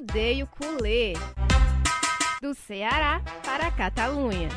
Arrodeio Culê. Do Ceará para a Catalunha.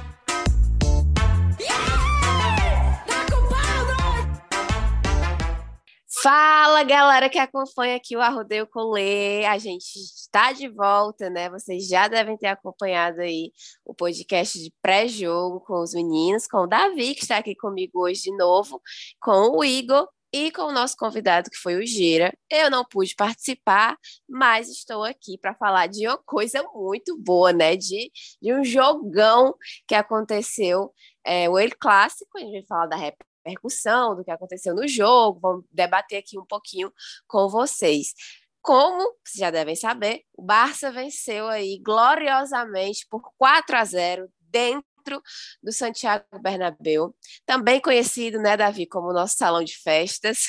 Fala, galera que acompanha aqui o Arrodeio Colê. A gente está de volta, né? Vocês já devem ter acompanhado aí o podcast de pré-jogo com os meninos, com o Davi, que está aqui comigo hoje de novo, com o Igor e com o nosso convidado, que foi o Gira. Eu não pude participar, mas estou aqui para falar de uma coisa muito boa, né? De, de um jogão que aconteceu, é, o El Clássico, a gente vai falar da repercussão, do que aconteceu no jogo, vamos debater aqui um pouquinho com vocês. Como vocês já devem saber, o Barça venceu aí gloriosamente por 4 a 0 dentro do Santiago Bernabéu, também conhecido, né, Davi, como nosso salão de festas,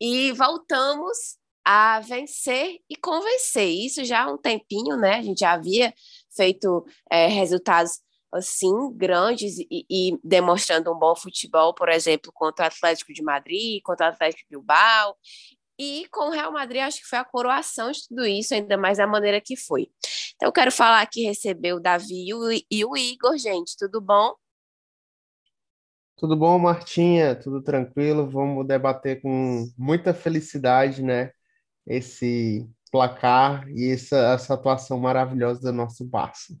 e voltamos a vencer e convencer. Isso já há um tempinho, né? A gente já havia feito é, resultados assim grandes e, e, demonstrando um bom futebol, por exemplo, contra o Atlético de Madrid, contra o Atlético de Bilbao. E com o Real Madrid, acho que foi a coroação de tudo isso, ainda mais da maneira que foi. Então, eu quero falar que recebeu o Davi e o, e o Igor, gente. Tudo bom? Tudo bom, Martinha? Tudo tranquilo? Vamos debater com muita felicidade, né? Esse placar e essa, essa atuação maravilhosa do nosso Barça.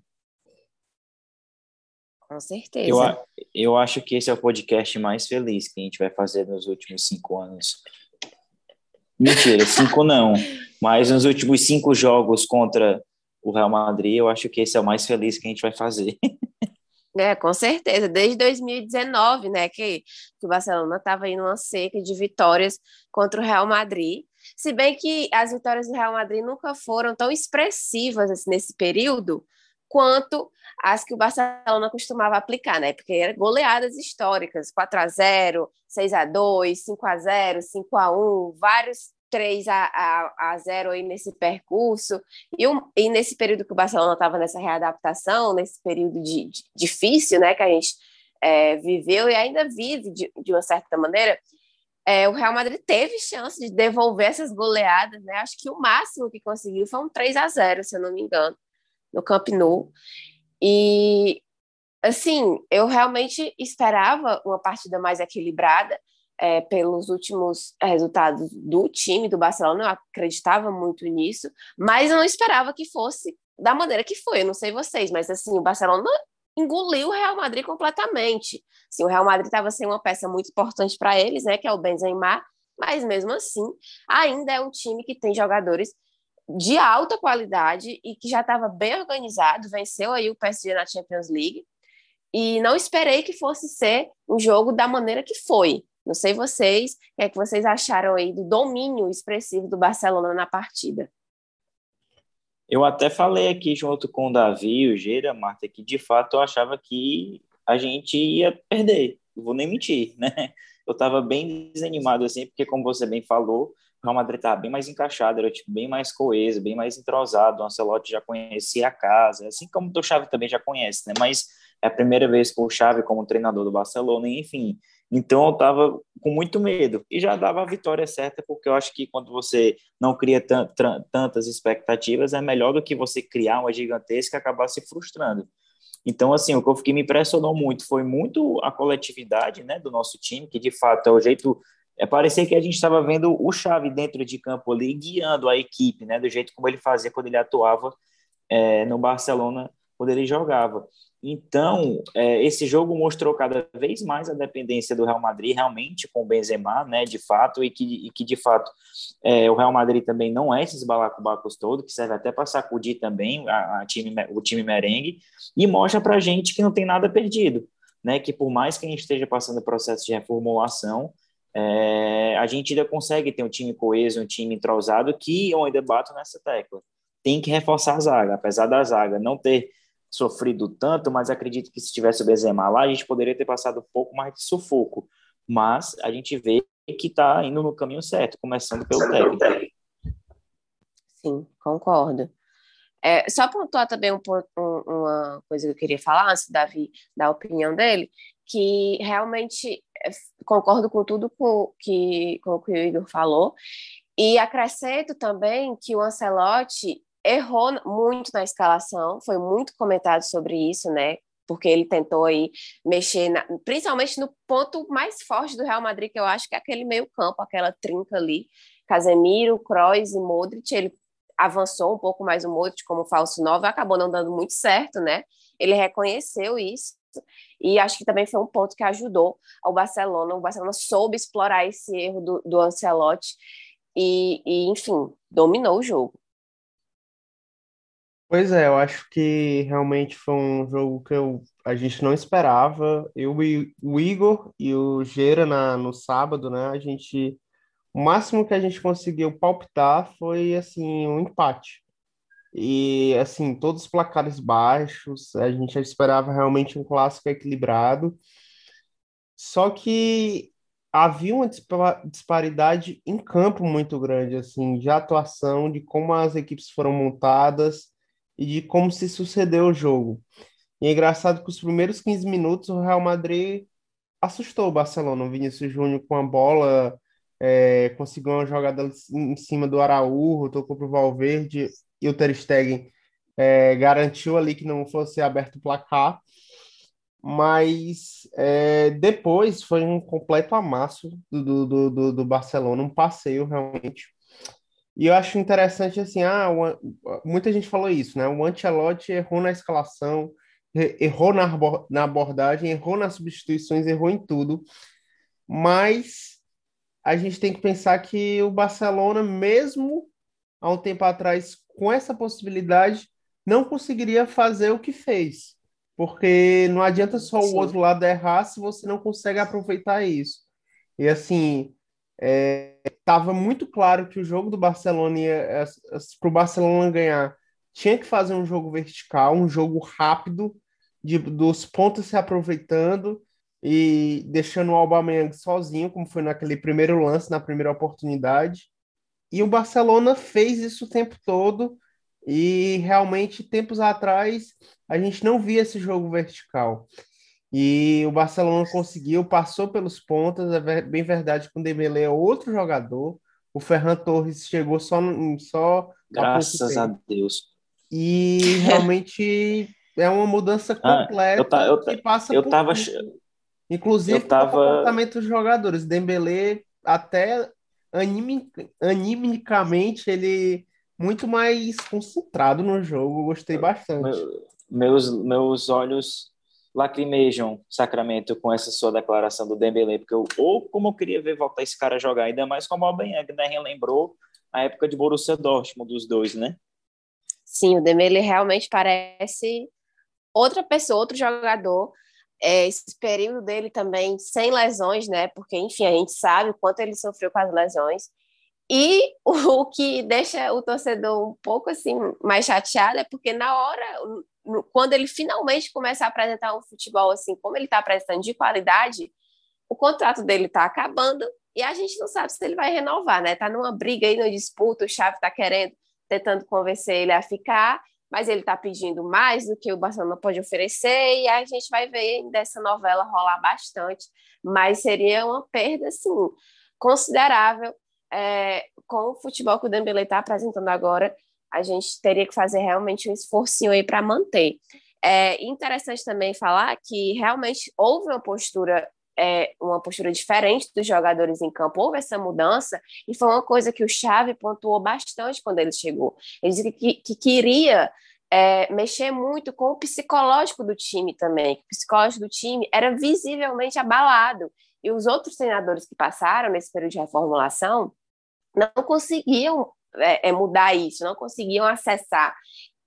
Com certeza. Eu, eu acho que esse é o podcast mais feliz que a gente vai fazer nos últimos cinco anos. Mentira, cinco não. Mas nos últimos cinco jogos contra o Real Madrid, eu acho que esse é o mais feliz que a gente vai fazer. É, com certeza. Desde 2019, né, que, que o Barcelona estava indo uma seca de vitórias contra o Real Madrid. Se bem que as vitórias do Real Madrid nunca foram tão expressivas assim, nesse período quanto as que o Barcelona costumava aplicar, né? Porque eram goleadas históricas, 4 a 0, 6 a 2, 5 a 0, 5 a 1, vários 3 a, a, a 0 aí nesse percurso, e, um, e nesse período que o Barcelona estava nessa readaptação, nesse período de, de, difícil né, que a gente é, viveu e ainda vive de, de uma certa maneira, é, o Real Madrid teve chance de devolver essas goleadas, né? Acho que o máximo que conseguiu foi um 3 a 0 se eu não me engano, no Camp Nou. E, assim, eu realmente esperava uma partida mais equilibrada, é, pelos últimos resultados do time do Barcelona, eu acreditava muito nisso, mas eu não esperava que fosse da maneira que foi. Eu não sei vocês, mas assim, o Barcelona engoliu o Real Madrid completamente. Assim, o Real Madrid estava sem uma peça muito importante para eles, né, que é o Benzema, mas mesmo assim, ainda é um time que tem jogadores de alta qualidade e que já estava bem organizado, venceu aí o PSG na Champions League. E não esperei que fosse ser um jogo da maneira que foi. Não sei vocês, o que é que vocês acharam aí do domínio expressivo do Barcelona na partida? Eu até falei aqui junto com o Davi e o Geira, Marta, que de fato eu achava que a gente ia perder. Não vou nem mentir, né? Eu estava bem desanimado assim, porque como você bem falou, o Real Madrid estava bem mais encaixado, era tipo, bem mais coeso, bem mais entrosado. O Ancelotti já conhecia a casa, assim como o Xavi também já conhece, né? Mas é a primeira vez com o Xavi como treinador do Barcelona, enfim, então eu estava com muito medo e já dava a vitória certa, porque eu acho que quando você não cria tantas expectativas, é melhor do que você criar uma gigantesca e acabar se frustrando. Então, assim, o que me impressionou muito foi muito a coletividade né, do nosso time, que de fato é o jeito. É parecer que a gente estava vendo o Chave dentro de campo ali, guiando a equipe, né, do jeito como ele fazia quando ele atuava é, no Barcelona, quando ele jogava. Então, é, esse jogo mostrou cada vez mais a dependência do Real Madrid realmente com o Benzema, né, de fato, e que, e que de fato é, o Real Madrid também não é esses balacobacos todo, que serve até para sacudir também a, a time, o time merengue, e mostra para a gente que não tem nada perdido, né, que por mais que a gente esteja passando processo de reformulação, é, a gente ainda consegue ter um time coeso, um time entrosado, que eu ainda bato nessa tecla. Tem que reforçar a zaga, apesar da zaga não ter sofrido tanto, mas acredito que se tivesse o Benzema lá, a gente poderia ter passado um pouco mais de sufoco. Mas a gente vê que está indo no caminho certo, começando pelo técnico. Sim, concordo. É, só pontuar também um, um, uma coisa que eu queria falar, antes do Davi dar a opinião dele, que realmente é, concordo com tudo com, que, com o que o Igor falou, e acrescento também que o Ancelotti errou muito na escalação, foi muito comentado sobre isso, né? Porque ele tentou aí mexer, na, principalmente no ponto mais forte do Real Madrid, que eu acho que é aquele meio-campo, aquela trinca ali, Casemiro, Kroos e Modric. Ele avançou um pouco mais o Modric como falso 9, acabou não dando muito certo, né? Ele reconheceu isso e acho que também foi um ponto que ajudou ao Barcelona. O Barcelona soube explorar esse erro do, do Ancelotti e, e, enfim, dominou o jogo. Pois é, eu acho que realmente foi um jogo que eu, a gente não esperava. Eu e o Igor e o Gera na, no sábado, né? A gente. O máximo que a gente conseguiu palpitar foi assim um empate. E assim, todos os placares baixos, a gente esperava realmente um clássico equilibrado. Só que havia uma disparidade em campo muito grande, assim, de atuação, de como as equipes foram montadas e de como se sucedeu o jogo. E é engraçado que os primeiros 15 minutos o Real Madrid assustou o Barcelona. O Vinícius Júnior com a bola é, conseguiu uma jogada em cima do Araújo, tocou para o Valverde e o Ter Stegen é, garantiu ali que não fosse aberto o placar. Mas é, depois foi um completo amasso do, do, do, do Barcelona, um passeio realmente. E eu acho interessante assim, ah, muita gente falou isso, né? O Ancelotti errou na escalação, errou na, na abordagem, errou nas substituições, errou em tudo. Mas a gente tem que pensar que o Barcelona, mesmo há um tempo atrás, com essa possibilidade, não conseguiria fazer o que fez. Porque não adianta só Sim. o outro lado errar se você não consegue aproveitar isso. E assim, estava é, muito claro que o jogo do Barcelona para o Barcelona ganhar tinha que fazer um jogo vertical, um jogo rápido, de, dos pontos se aproveitando e deixando o Aubameyang sozinho, como foi naquele primeiro lance, na primeira oportunidade. E o Barcelona fez isso o tempo todo e realmente tempos atrás a gente não via esse jogo vertical. E o Barcelona conseguiu, passou pelos pontas, é bem verdade que o Dembélé é outro jogador. O Ferran Torres chegou só só graças a Deus. E realmente é uma mudança completa ah, eu, eu, que passa eu por tava inclusive eu tava... o comportamento dos jogadores. Dembélé até animicamente ele muito mais concentrado no jogo, gostei bastante. Meus meus olhos lacrimejam Sacramento com essa sua declaração do Dembélé, porque eu, ou como eu queria ver voltar esse cara a jogar, ainda mais como o Aubameyang, né, relembrou a época de Borussia Dortmund dos dois, né? Sim, o Dembélé realmente parece outra pessoa, outro jogador. É, esse período dele também sem lesões, né? Porque, enfim, a gente sabe o quanto ele sofreu com as lesões. E o que deixa o torcedor um pouco assim mais chateado é porque na hora, quando ele finalmente começa a apresentar um futebol assim, como ele está apresentando de qualidade, o contrato dele está acabando e a gente não sabe se ele vai renovar, né? Tá numa briga aí, numa disputa, o Xavi está querendo, tentando convencer ele a ficar, mas ele está pedindo mais do que o Barcelona pode oferecer e a gente vai ver dessa novela rolar bastante, mas seria uma perda, assim, considerável é, com o futebol que o Dembélé está apresentando agora, a gente teria que fazer realmente um esforço aí para manter. É interessante também falar que realmente houve uma postura é, uma postura diferente dos jogadores em campo, houve essa mudança, e foi uma coisa que o Xavi pontuou bastante quando ele chegou. Ele disse que, que queria é, mexer muito com o psicológico do time também, o psicológico do time era visivelmente abalado, e os outros treinadores que passaram nesse período de reformulação não conseguiam é, é, mudar isso, não conseguiam acessar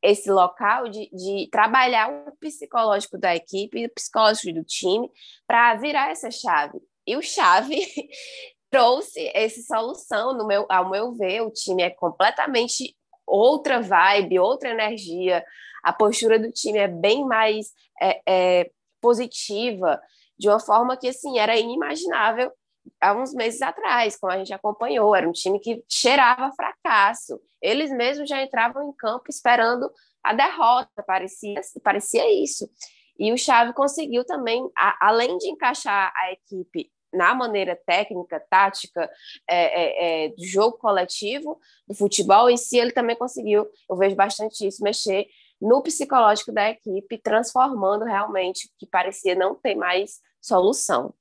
esse local de, de trabalhar o psicológico da equipe, o psicológico do time, para virar essa chave. E o chave trouxe essa solução, no meu, ao meu ver, o time é completamente outra vibe, outra energia, a postura do time é bem mais é, é, positiva, de uma forma que assim era inimaginável há uns meses atrás, como a gente acompanhou, era um time que cheirava fracasso. Eles mesmos já entravam em campo esperando a derrota, parecia, parecia isso. E o Xavi conseguiu também, a, além de encaixar a equipe na maneira técnica, tática, é, é, é, do jogo coletivo, do futebol em si, ele também conseguiu, eu vejo bastante isso, mexer no psicológico da equipe, transformando realmente o que parecia não ter mais solução.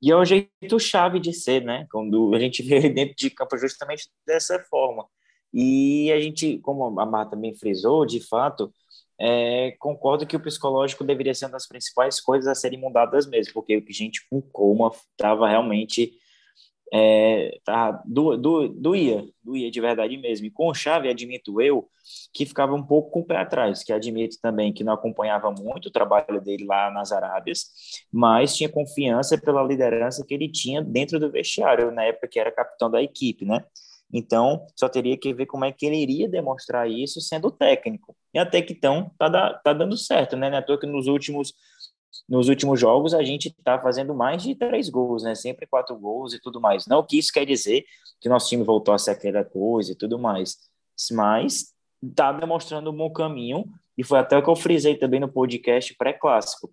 E é o jeito chave de ser, né? Quando a gente vê dentro de campo justamente dessa forma. E a gente, como a Marta também frisou, de fato, é, concordo que o psicológico deveria ser uma das principais coisas a serem mudadas mesmo, porque a gente com coma estava realmente é, tá, do, do, doía, doía de verdade mesmo. E com Chave, admito eu, que ficava um pouco com o pé atrás, que admito também que não acompanhava muito o trabalho dele lá nas Arábias, mas tinha confiança pela liderança que ele tinha dentro do vestiário, na época que era capitão da equipe, né? Então, só teria que ver como é que ele iria demonstrar isso sendo técnico. E até que então, tá, tá dando certo, né? Não é à toa que nos últimos nos últimos jogos a gente está fazendo mais de três gols, né? Sempre quatro gols e tudo mais. Não que isso quer dizer que nosso time voltou a ser aquela coisa e tudo mais, mas está demonstrando um bom caminho e foi até o que eu frisei também no podcast pré-clássico.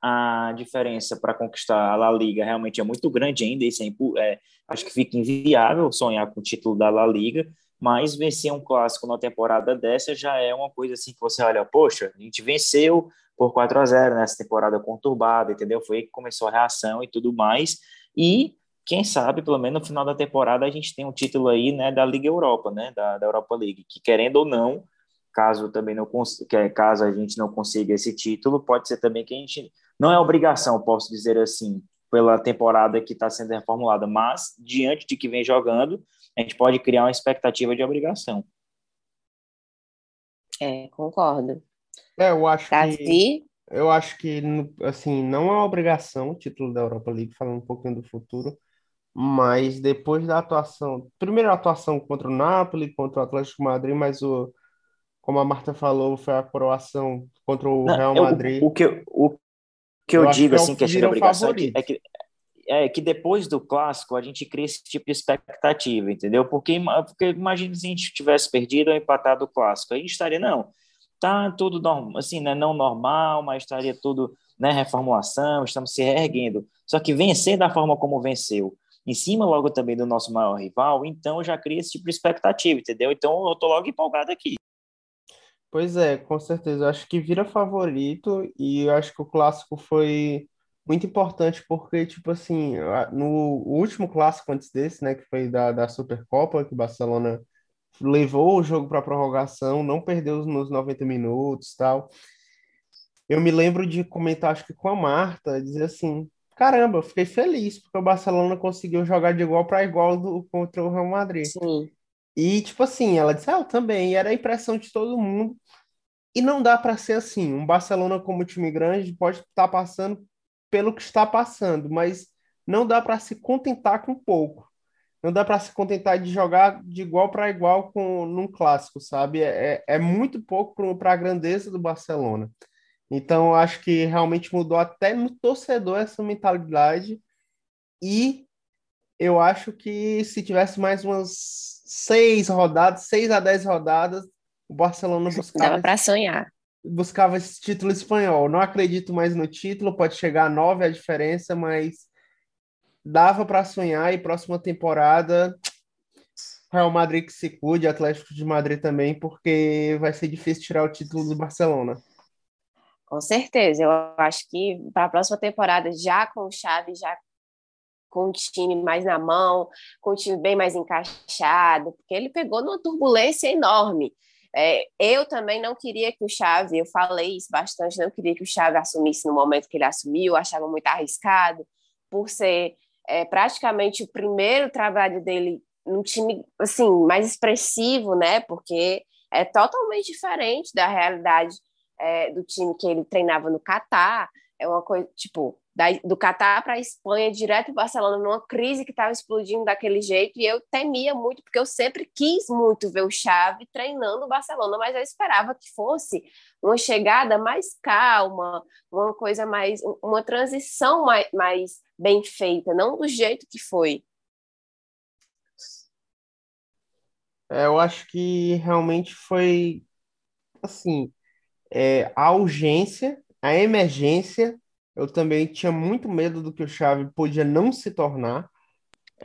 A diferença para conquistar a La Liga realmente é muito grande ainda, isso é, é, acho que fica inviável sonhar com o título da La Liga, mas vencer um clássico na temporada dessa já é uma coisa assim que você olha, poxa, a gente venceu por 4 a 0 nessa temporada conturbada, entendeu? Foi aí que começou a reação e tudo mais. E quem sabe, pelo menos no final da temporada, a gente tem um título aí, né, da Liga Europa, né, da, da Europa League, que querendo ou não, caso também não caso a gente não consiga esse título, pode ser também que a gente não é obrigação, posso dizer assim, pela temporada que está sendo reformulada, mas diante de que vem jogando, a gente pode criar uma expectativa de obrigação. É, concordo. É, eu acho que eu acho que assim, não é obrigação o título da Europa League, falando um pouquinho do futuro, mas depois da atuação, primeira atuação contra o Napoli, contra o Atlético Madrid, mas o como a Marta falou, foi a coroação contra o não, Real Madrid. Eu, o, que, o que eu, eu digo, que é assim, obrigação, é que, é que, é que depois do clássico a gente cria esse tipo de expectativa, entendeu? Porque, porque imagina se a gente tivesse perdido ou empatado o clássico, a gente estaria, não, tá tudo normal, assim, né, não normal, mas estaria tudo, né, reformulação, estamos se reerguendo. Só que vencer da forma como venceu, em cima logo também do nosso maior rival, então já cria esse tipo de expectativa, entendeu? Então eu tô logo empolgado aqui. Pois é, com certeza. Eu acho que vira favorito e eu acho que o clássico foi muito importante porque, tipo assim, no último clássico antes desse, né, que foi da, da Supercopa, que o Barcelona levou o jogo para prorrogação, não perdeu nos 90 minutos tal. Eu me lembro de comentar, acho que com a Marta, dizer assim: caramba, eu fiquei feliz porque o Barcelona conseguiu jogar de igual para igual do, contra o Real Madrid. Sim. E, tipo assim, ela disse: ah, eu também. E era a impressão de todo mundo. E não dá para ser assim. Um Barcelona como time grande pode estar tá passando pelo que está passando, mas não dá para se contentar com pouco não dá para se contentar de jogar de igual para igual com num clássico, sabe? É, é, é muito pouco para a grandeza do Barcelona. Então, acho que realmente mudou até no torcedor essa mentalidade. E eu acho que se tivesse mais umas seis rodadas, seis a dez rodadas, o Barcelona buscava. Dava para sonhar. Buscava esse título espanhol. Não acredito mais no título, pode chegar a nove a diferença, mas dava para sonhar e próxima temporada Real Madrid que se cuide, Atlético de Madrid também, porque vai ser difícil tirar o título do Barcelona. Com certeza, eu acho que para a próxima temporada, já com o Xavi, já com o time mais na mão, com o time bem mais encaixado, porque ele pegou numa turbulência enorme. É, eu também não queria que o Xavi, eu falei isso bastante, não queria que o Xavi assumisse no momento que ele assumiu, achava muito arriscado, por ser é praticamente o primeiro trabalho dele num time assim mais expressivo, né? Porque é totalmente diferente da realidade é, do time que ele treinava no Catar. É uma coisa tipo da, do Catar para a Espanha, direto para Barcelona, numa crise que estava explodindo daquele jeito, e eu temia muito, porque eu sempre quis muito ver o Xavi treinando o Barcelona, mas eu esperava que fosse uma chegada mais calma, uma coisa mais, uma transição mais, mais bem feita, não do jeito que foi. É, eu acho que realmente foi assim, é, a urgência, a emergência Eu também tinha muito medo do que o Xavi podia não se tornar.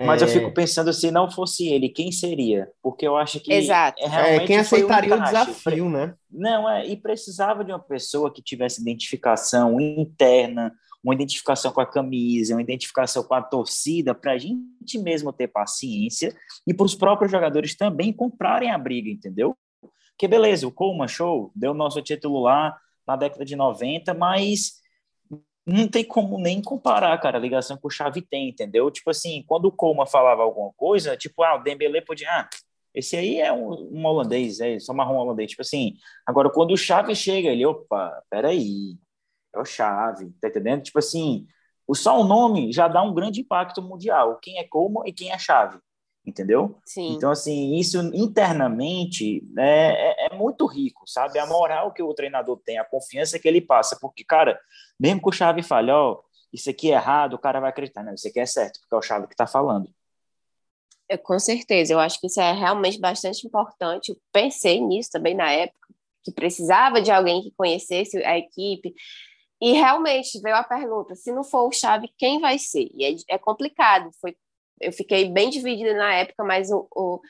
Mas é... eu fico pensando se não fosse ele, quem seria? Porque eu acho que Exato. É, quem aceitaria um o desafio, né? Não, é, e precisava de uma pessoa que tivesse identificação interna, uma identificação com a camisa, uma identificação com a torcida, para a gente mesmo ter paciência e para os próprios jogadores também comprarem a briga, entendeu? Que beleza, o Coleman Show deu nosso título lá na década de 90, mas não tem como nem comparar, cara, a ligação que o Xavi tem, entendeu? Tipo assim, quando o Coleman falava alguma coisa, tipo, ah, o Dembele podia, ah, esse aí é um, um holandês, é só marrom holandês, tipo assim, agora quando o Xavi chega, ele, opa, peraí, é o Chave, tá entendendo? Tipo assim, só o nome já dá um grande impacto mundial. Quem é como e quem é Chave, entendeu? Sim. Então, assim, isso internamente é, é, é, muito rico, sabe? A moral que o treinador tem, a confiança que ele passa, porque, cara, mesmo que o Chave fale, ó, oh, isso aqui é errado, o cara vai acreditar, não, isso aqui é certo, porque é o Chave que tá falando. É, com certeza, eu acho que isso é realmente bastante importante. Eu pensei nisso também na época, que precisava de alguém que conhecesse a equipe, e realmente veio a pergunta: se não for o Chave, quem vai ser? E é, é complicado. Foi, eu fiquei bem dividida na época, mas o, o,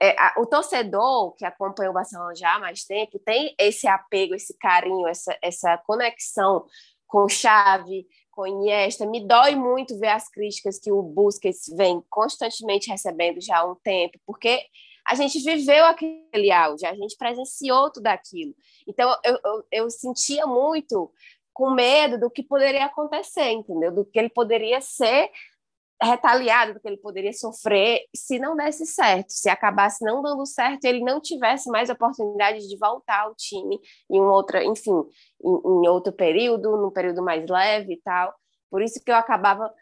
é, a, o torcedor que acompanha o Barcelona já há mais tempo tem esse apego, esse carinho, essa, essa conexão com Chave, com Iniesta. Me dói muito ver as críticas que o Busquets vem constantemente recebendo já há um tempo, porque a gente viveu aquele auge, a gente presenciou tudo aquilo. Então, eu, eu, eu sentia muito com medo do que poderia acontecer, entendeu? Do que ele poderia ser retaliado, do que ele poderia sofrer se não desse certo, se acabasse não dando certo, ele não tivesse mais oportunidade de voltar ao time em um outra, enfim, em, em outro período, num período mais leve e tal. Por isso que eu acabava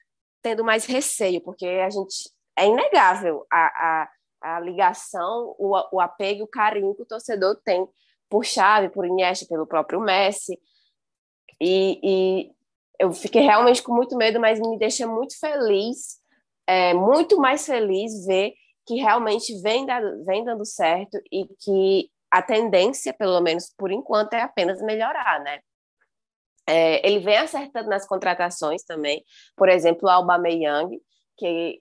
tendo mais receio, porque a gente é inegável a, a, a ligação, o, o apego, o carinho que o torcedor tem por Xavi, por Iniesta, pelo próprio Messi, e, e eu fiquei realmente com muito medo, mas me deixa muito feliz, é, muito mais feliz ver que realmente vem, dado, vem dando certo e que a tendência, pelo menos por enquanto, é apenas melhorar, né? É, ele vem acertando nas contratações também, por exemplo, o Aubameyang, que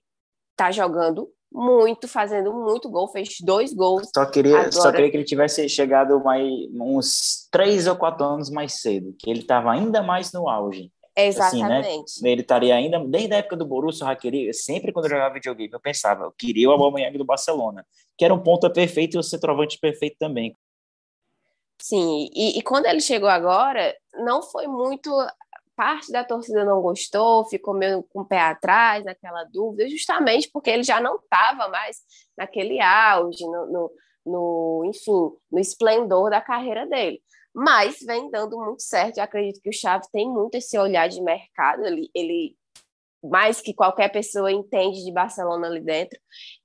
está jogando muito, fazendo muito gol, fez dois gols. Só queria, agora. só queria que ele tivesse chegado mais uns três ou quatro anos mais cedo, que ele estava ainda mais no auge. Exatamente. Assim, né? Ele estaria ainda, desde a época do Borussia, eu queria, sempre quando eu jogava videogame, eu pensava, eu queria o Aubameyang do Barcelona, que era um ponto perfeito e o centroavante perfeito também. Sim, e, e quando ele chegou agora, não foi muito parte da torcida não gostou, ficou meio com o pé atrás, naquela dúvida, justamente porque ele já não estava mais naquele auge, no, no, no, enfim, no esplendor da carreira dele. Mas vem dando muito certo, eu acredito que o Chaves tem muito esse olhar de mercado, ele, ele mais que qualquer pessoa entende de Barcelona ali dentro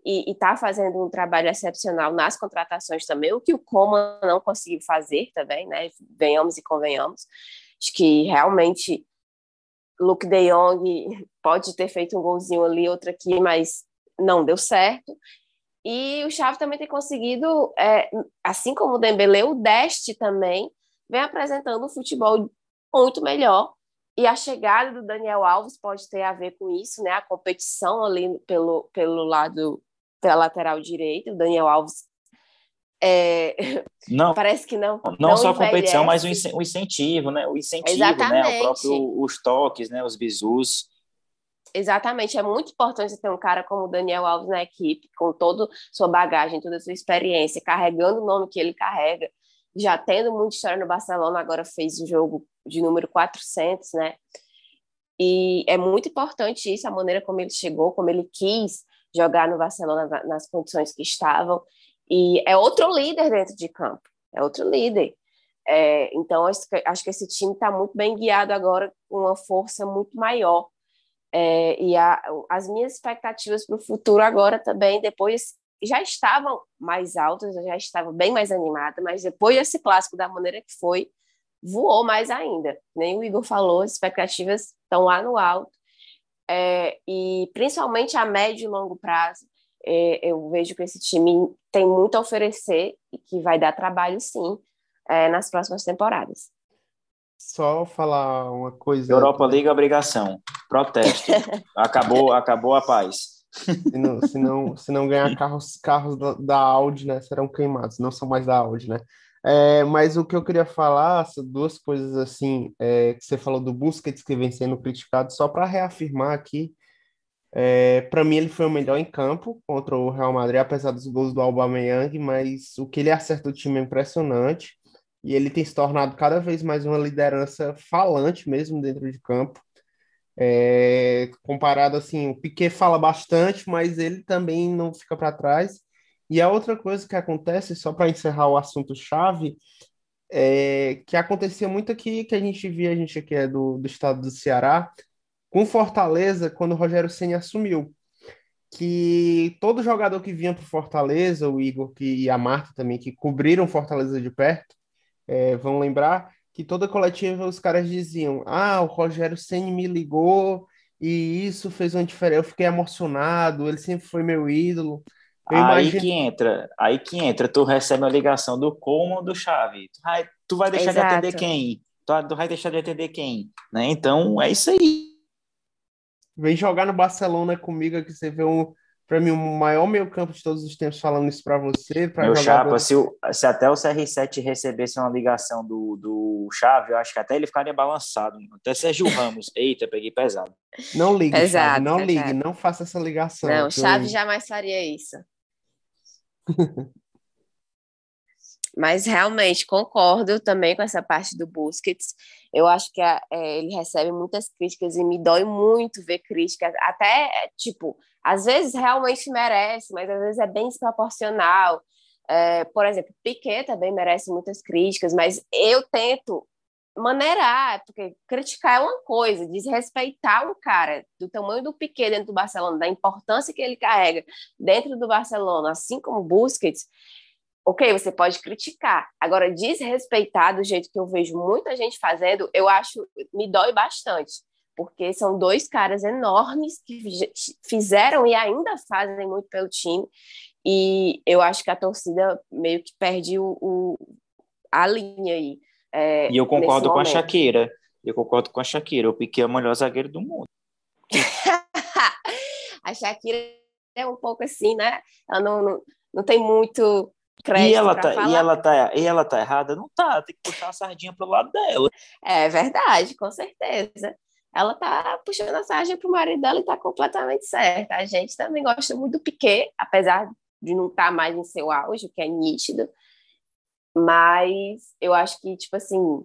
e está fazendo um trabalho excepcional nas contratações também, o que o Coman não conseguiu fazer também, né? Venhamos e convenhamos. Acho que realmente Luke De Jong pode ter feito um golzinho ali, outro aqui, mas não deu certo. E o Xavi também tem conseguido, é, assim como o Dembele, o Deste também vem apresentando um futebol muito melhor. E a chegada do Daniel Alves pode ter a ver com isso, né? A competição ali pelo, pelo lado, pela lateral direita. O Daniel Alves é, não, parece que não. Não, não só a competição, mas o incentivo, né? O incentivo, Exatamente. né? O próprio, os toques, né? Os bisus. Exatamente, é muito importante ter um cara como o Daniel Alves na equipe, com toda sua bagagem, toda a sua experiência, carregando o nome que ele carrega, já tendo muita história no Barcelona, agora fez o jogo de número 400, né? E é muito importante isso, a maneira como ele chegou, como ele quis jogar no Barcelona nas condições que estavam. E é outro líder dentro de campo, é outro líder. É, então, acho que esse time está muito bem guiado agora, com uma força muito maior. É, e a, as minhas expectativas para o futuro agora também, depois, já estavam mais altas, já estava bem mais animada, mas depois desse clássico da maneira que foi, voou mais ainda. Nem o Igor falou, as expectativas estão lá no alto. É, e principalmente a médio e longo prazo, é, eu vejo que esse time tem muito a oferecer e que vai dar trabalho, sim, é, nas próximas temporadas. Só falar uma coisa. Europa Liga obrigação. Protesto. acabou, acabou a paz. Se não, se não, se não ganhar carros, carros da, da Audi, né, serão queimados. Não são mais da Audi, né? É, mas o que eu queria falar, duas coisas assim, é, que você falou do Busquets que vem sendo criticado, só para reafirmar aqui, é, para mim ele foi o melhor em campo contra o Real Madrid, apesar dos gols do Aubameyang, mas o que ele acerta o time é impressionante e ele tem se tornado cada vez mais uma liderança falante mesmo dentro de campo. É, comparado assim, o Piquet fala bastante, mas ele também não fica para trás. E a outra coisa que acontece, só para encerrar o assunto chave, é que acontecia muito aqui, que a gente via, a gente aqui é do, do estado do Ceará, com Fortaleza, quando o Rogério Ceni assumiu, que todo jogador que vinha para Fortaleza, o Igor que, e a Marta também, que cobriram Fortaleza de perto, é, vão lembrar que toda coletiva os caras diziam: Ah, o Rogério Ceni me ligou e isso fez uma diferença. Eu fiquei emocionado, ele sempre foi meu ídolo. Eu aí imagino... que entra, aí que entra, tu recebe a ligação do como do chave. Tu vai, tu vai deixar Exato. de atender quem? Tu, tu vai deixar de atender quem? Né? Então é isso aí. Vem jogar no Barcelona comigo que você vê um, para mim, o maior meio campo de todos os tempos falando isso para você. Pra Meu chapa, se, o, se até o CR7 recebesse uma ligação do, do Chave, eu acho que até ele ficaria balançado. Até Sérgio Ramos. Eita, peguei pesado. Não ligue, Chave, não ligue, não faça essa ligação. Não, Chave eu... jamais faria isso. Mas realmente concordo também com essa parte do Busquets. Eu acho que a, é, ele recebe muitas críticas e me dói muito ver críticas, até tipo, às vezes realmente merece, mas às vezes é bem desproporcional. É, por exemplo, Piquet também merece muitas críticas, mas eu tento maneirar, porque criticar é uma coisa, desrespeitar um cara do tamanho do Piquet dentro do Barcelona, da importância que ele carrega dentro do Barcelona, assim como Busquets, ok, você pode criticar. Agora, desrespeitar do jeito que eu vejo muita gente fazendo, eu acho, me dói bastante, porque são dois caras enormes que fizeram e ainda fazem muito pelo time, e eu acho que a torcida meio que perde o, o a linha aí. É, e eu concordo com a Shakira. Eu concordo com a Shakira. O Piquet é o melhor zagueiro do mundo. a Shakira é um pouco assim, né? Ela não, não, não tem muito crédito e ela tá falar. E ela tá, e ela tá errada? Não tá. Tem que puxar a sardinha pro lado dela. É verdade, com certeza. Ela tá puxando a sardinha pro marido dela e tá completamente certa. A gente também gosta muito do Piquet, apesar de não estar tá mais em seu auge, o que é nítido. Mas eu acho que, tipo assim,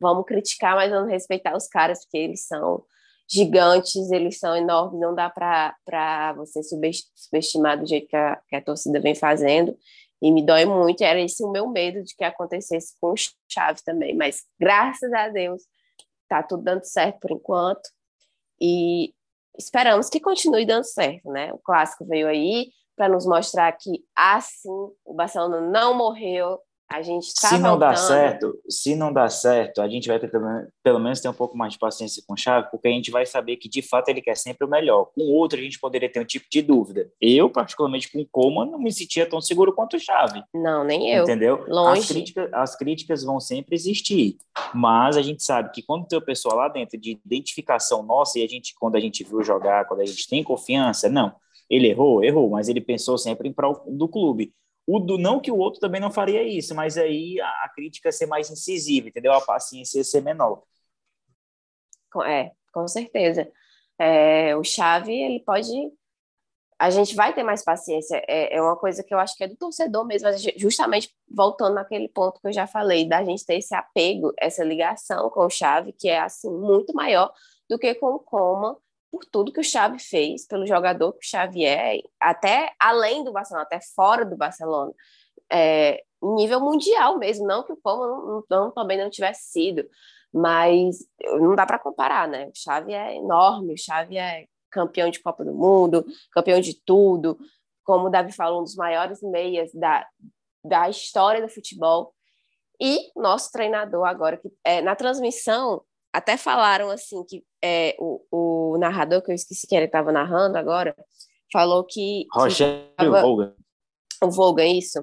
vamos criticar, mas vamos respeitar os caras, porque eles são gigantes, eles são enormes, não dá para você subestimar do jeito que a, que a torcida vem fazendo. E me dói muito, era esse o meu medo de que acontecesse com o Chaves também. Mas graças a Deus, tá tudo dando certo por enquanto. E esperamos que continue dando certo, né? O clássico veio aí para nos mostrar que assim o Barcelona não morreu, a gente tá se não voltando. dá certo, se não dá certo, a gente vai ter, pelo menos ter um pouco mais de paciência com o Chave, porque a gente vai saber que de fato ele quer sempre o melhor. Com o outro a gente poderia ter um tipo de dúvida. Eu, particularmente com o Coma, não me sentia tão seguro quanto o Chave. Não, nem eu. Entendeu? Longe. As críticas, as críticas vão sempre existir, mas a gente sabe que quando tem o pessoal lá dentro de identificação nossa e a gente quando a gente viu jogar, quando a gente tem confiança, não, ele errou, errou, mas ele pensou sempre em prol do clube. O do não que o outro também não faria isso, mas aí a, a crítica ser mais incisiva, entendeu? A paciência ser menor. É, com certeza. É, o chave ele pode a gente vai ter mais paciência. É, é, uma coisa que eu acho que é do torcedor mesmo, justamente voltando naquele ponto que eu já falei, da gente ter esse apego, essa ligação com o Chave, que é assim muito maior do que com o Coma por tudo que o Xavi fez, pelo jogador que o Xavi é, até além do Barcelona, até fora do Barcelona, é, nível mundial mesmo, não que o Como não, não, também não tivesse sido, mas não dá para comparar, né? O Xavi é enorme, o Xavi é campeão de Copa do Mundo, campeão de tudo, como o Davi falou, um dos maiores meias da, da história do futebol. E nosso treinador agora, que é, na transmissão, até falaram assim que é, o, o narrador, que eu esqueci que ele estava narrando agora, falou que. Rogério tava, Volga. O Volga, isso.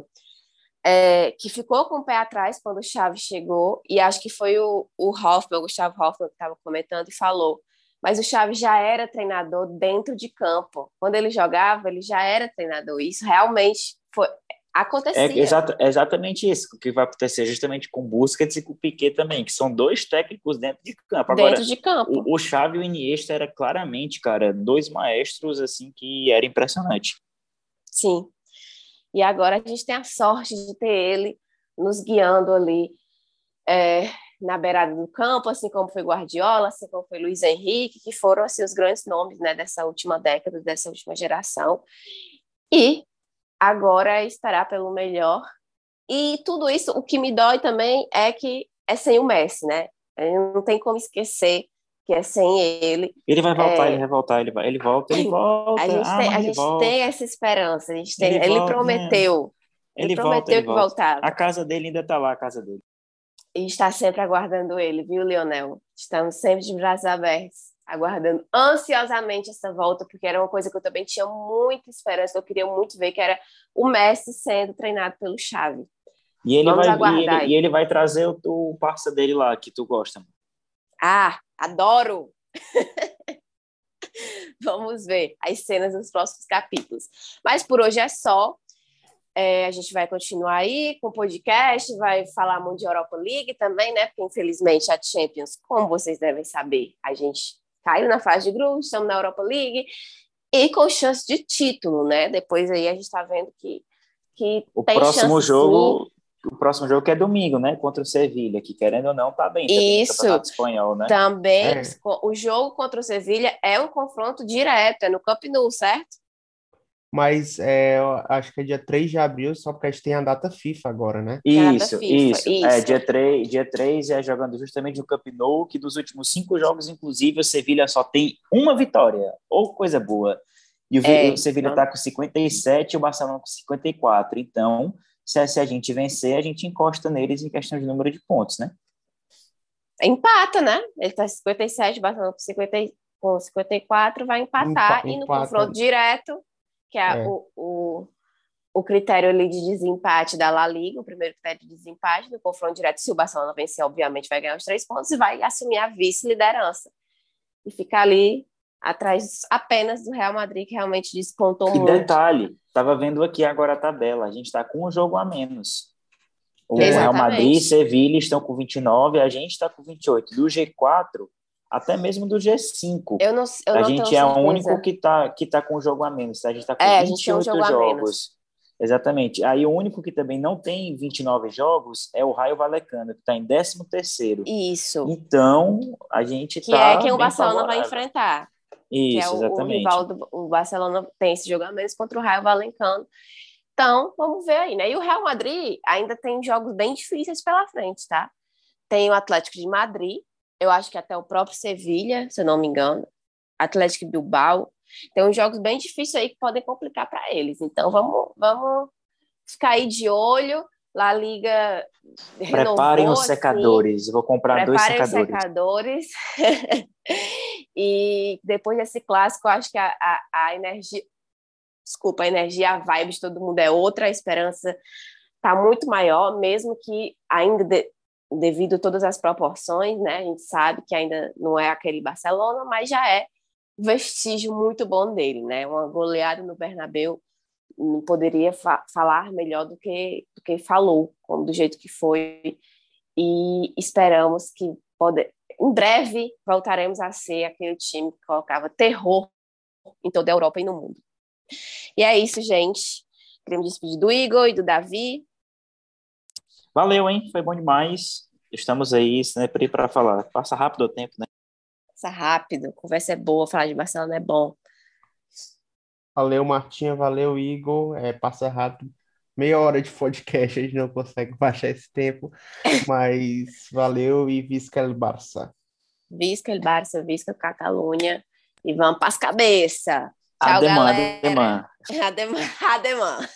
é, que ficou com o pé atrás quando o Chaves chegou, e acho que foi o, o Hoffman, o Gustavo Hoffman, que estava comentando e falou. Mas o Chaves já era treinador dentro de campo. Quando ele jogava, ele já era treinador. Isso realmente foi, acontecia. É, exata, é exatamente isso que vai acontecer justamente com Busquets e com o Piquet também, que são dois técnicos dentro de campo. Agora, dentro de campo. O, o Xavi e o Iniesta era claramente, cara, dois maestros assim que era impressionante. Sim. E agora a gente tem a sorte de ter ele nos guiando ali é, na beirada do campo, assim como foi Guardiola, assim como foi Luiz Henrique, que foram assim, os grandes nomes né, dessa última década, dessa última geração. E agora é esperar pelo melhor. E tudo isso, o que me dói também é que é sem o Messi, né? Não tem como esquecer que é sem ele. Ele vai voltar, é... ele vai voltar, ele vai, ele volta, ele volta. A gente, ah, tem, a gente tem, essa esperança, a gente tem, ele, ele volta, prometeu. Ele, ele prometeu volta, ele que volta. voltava. A casa dele ainda está lá, a casa dele. E está sempre aguardando ele, viu, Leonel? Estamos sempre de braços abertos, aguardando ansiosamente essa volta, porque era uma coisa que eu também tinha muita esperança, eu queria muito ver, que era o Messi sendo treinado pelo Xavi. E ele, Vamos vai, e ele, e ele, vai trazer o, o parça dele lá, que tu gosta. Ah, adoro! Vamos ver as cenas dos próximos capítulos. Mas por hoje é só. É, a gente vai continuar aí com o podcast, vai falar muito de Europa League também, né? Porque infelizmente a Champions, como vocês devem saber, a gente caiu na fase de grupos, estamos na Europa League e com chance de título, né? Depois aí a gente está vendo que, que o próximo jogo o próximo jogo que é domingo, né? Contra o Sevilha, que querendo ou não, tá bem. Isso. Espanhol, né? Também. É. O jogo contra o Sevilha é um confronto direto, é no Camp Nou, certo? Mas é, acho que é dia 3 de abril, só porque a gente tem a data FIFA agora, né? Isso, FIFA, isso, isso. É, dia 3, dia 3 é jogando justamente no Camp Nou, que dos últimos cinco jogos, inclusive, o Sevilha só tem uma vitória. Ou coisa boa. E o, é, o Sevilha está então... com 57 e o Barcelona com 54. Então, se, se a gente vencer, a gente encosta neles em questão de número de pontos, né? Empata, né? Ele tá 57, Barcelona com, 50, com 54, vai empatar. Empa, e no empata. confronto direto, que é, é. O, o, o, critério ali de desempate da La Liga, o primeiro critério de desempate, no confronto direto, se o Barcelona vencer, obviamente vai ganhar os três pontos e vai assumir a vice-liderança. E ficar ali atrás apenas do Real Madrid, que realmente despontou e muito. detalhe, estava vendo aqui agora a tabela, a gente está com um jogo a menos. O Exatamente. Real Madrid e Sevilha estão com 29, a gente está com 28. Do G4, até mesmo do G5. Eu não, eu a não gente é o único que está que tá com um jogo a menos. Tá? A gente está com é, 28 um jogos. Exatamente. Aí o único que também não tem 29 jogos é o Raio Valecano, que está em 13 terceiro. Isso. Então, a gente Que tá é quem o Barcelona vai enfrentar. Isso, que é o, exatamente. o rival do o Barcelona tem esse jogo a menos contra o Raio Valencano. Então, vamos ver aí, né? E o Real Madrid ainda tem jogos bem difíceis pela frente, tá? Tem o Atlético de Madrid, eu acho que até o próprio Sevilha, se eu não me engano, Atlético Bilbao. Tem uns jogos bem difíceis aí que podem complicar para eles. Então, vamos, vamos ficar aí de olho. La Liga renovou, Preparem os assim, secadores. Vou comprar dois secadores. secadores. e depois desse clássico, eu acho que a, a, a, energia, desculpa, a energia, a vibe de todo mundo é outra, a esperança está muito maior, mesmo que ainda de, devido a todas as proporções, né? A gente sabe que ainda não é aquele Barcelona, mas já é vestígio muito bom dele, né? Uma goleada no Bernabéu não poderia fa falar melhor do que do que falou, como do jeito que foi. E esperamos que em breve voltaremos a ser aquele time que colocava terror em toda a Europa e no mundo. E é isso, gente. Queremos despedir do Igor e do Davi. Valeu, hein? Foi bom demais. Estamos aí sempre para falar. Passa rápido o tempo, né? Passa rápido. Conversa é boa, falar de Barcelona é bom. Valeu, Martinha. Valeu, Igor. É, passa rápido meia hora de podcast, a gente não consegue baixar esse tempo, mas valeu e visca el Barça. Visca el Barça, visca Catalunha e vamos para as cabeças. Tchau, ademã, galera. Ademã. Ademã, ademã.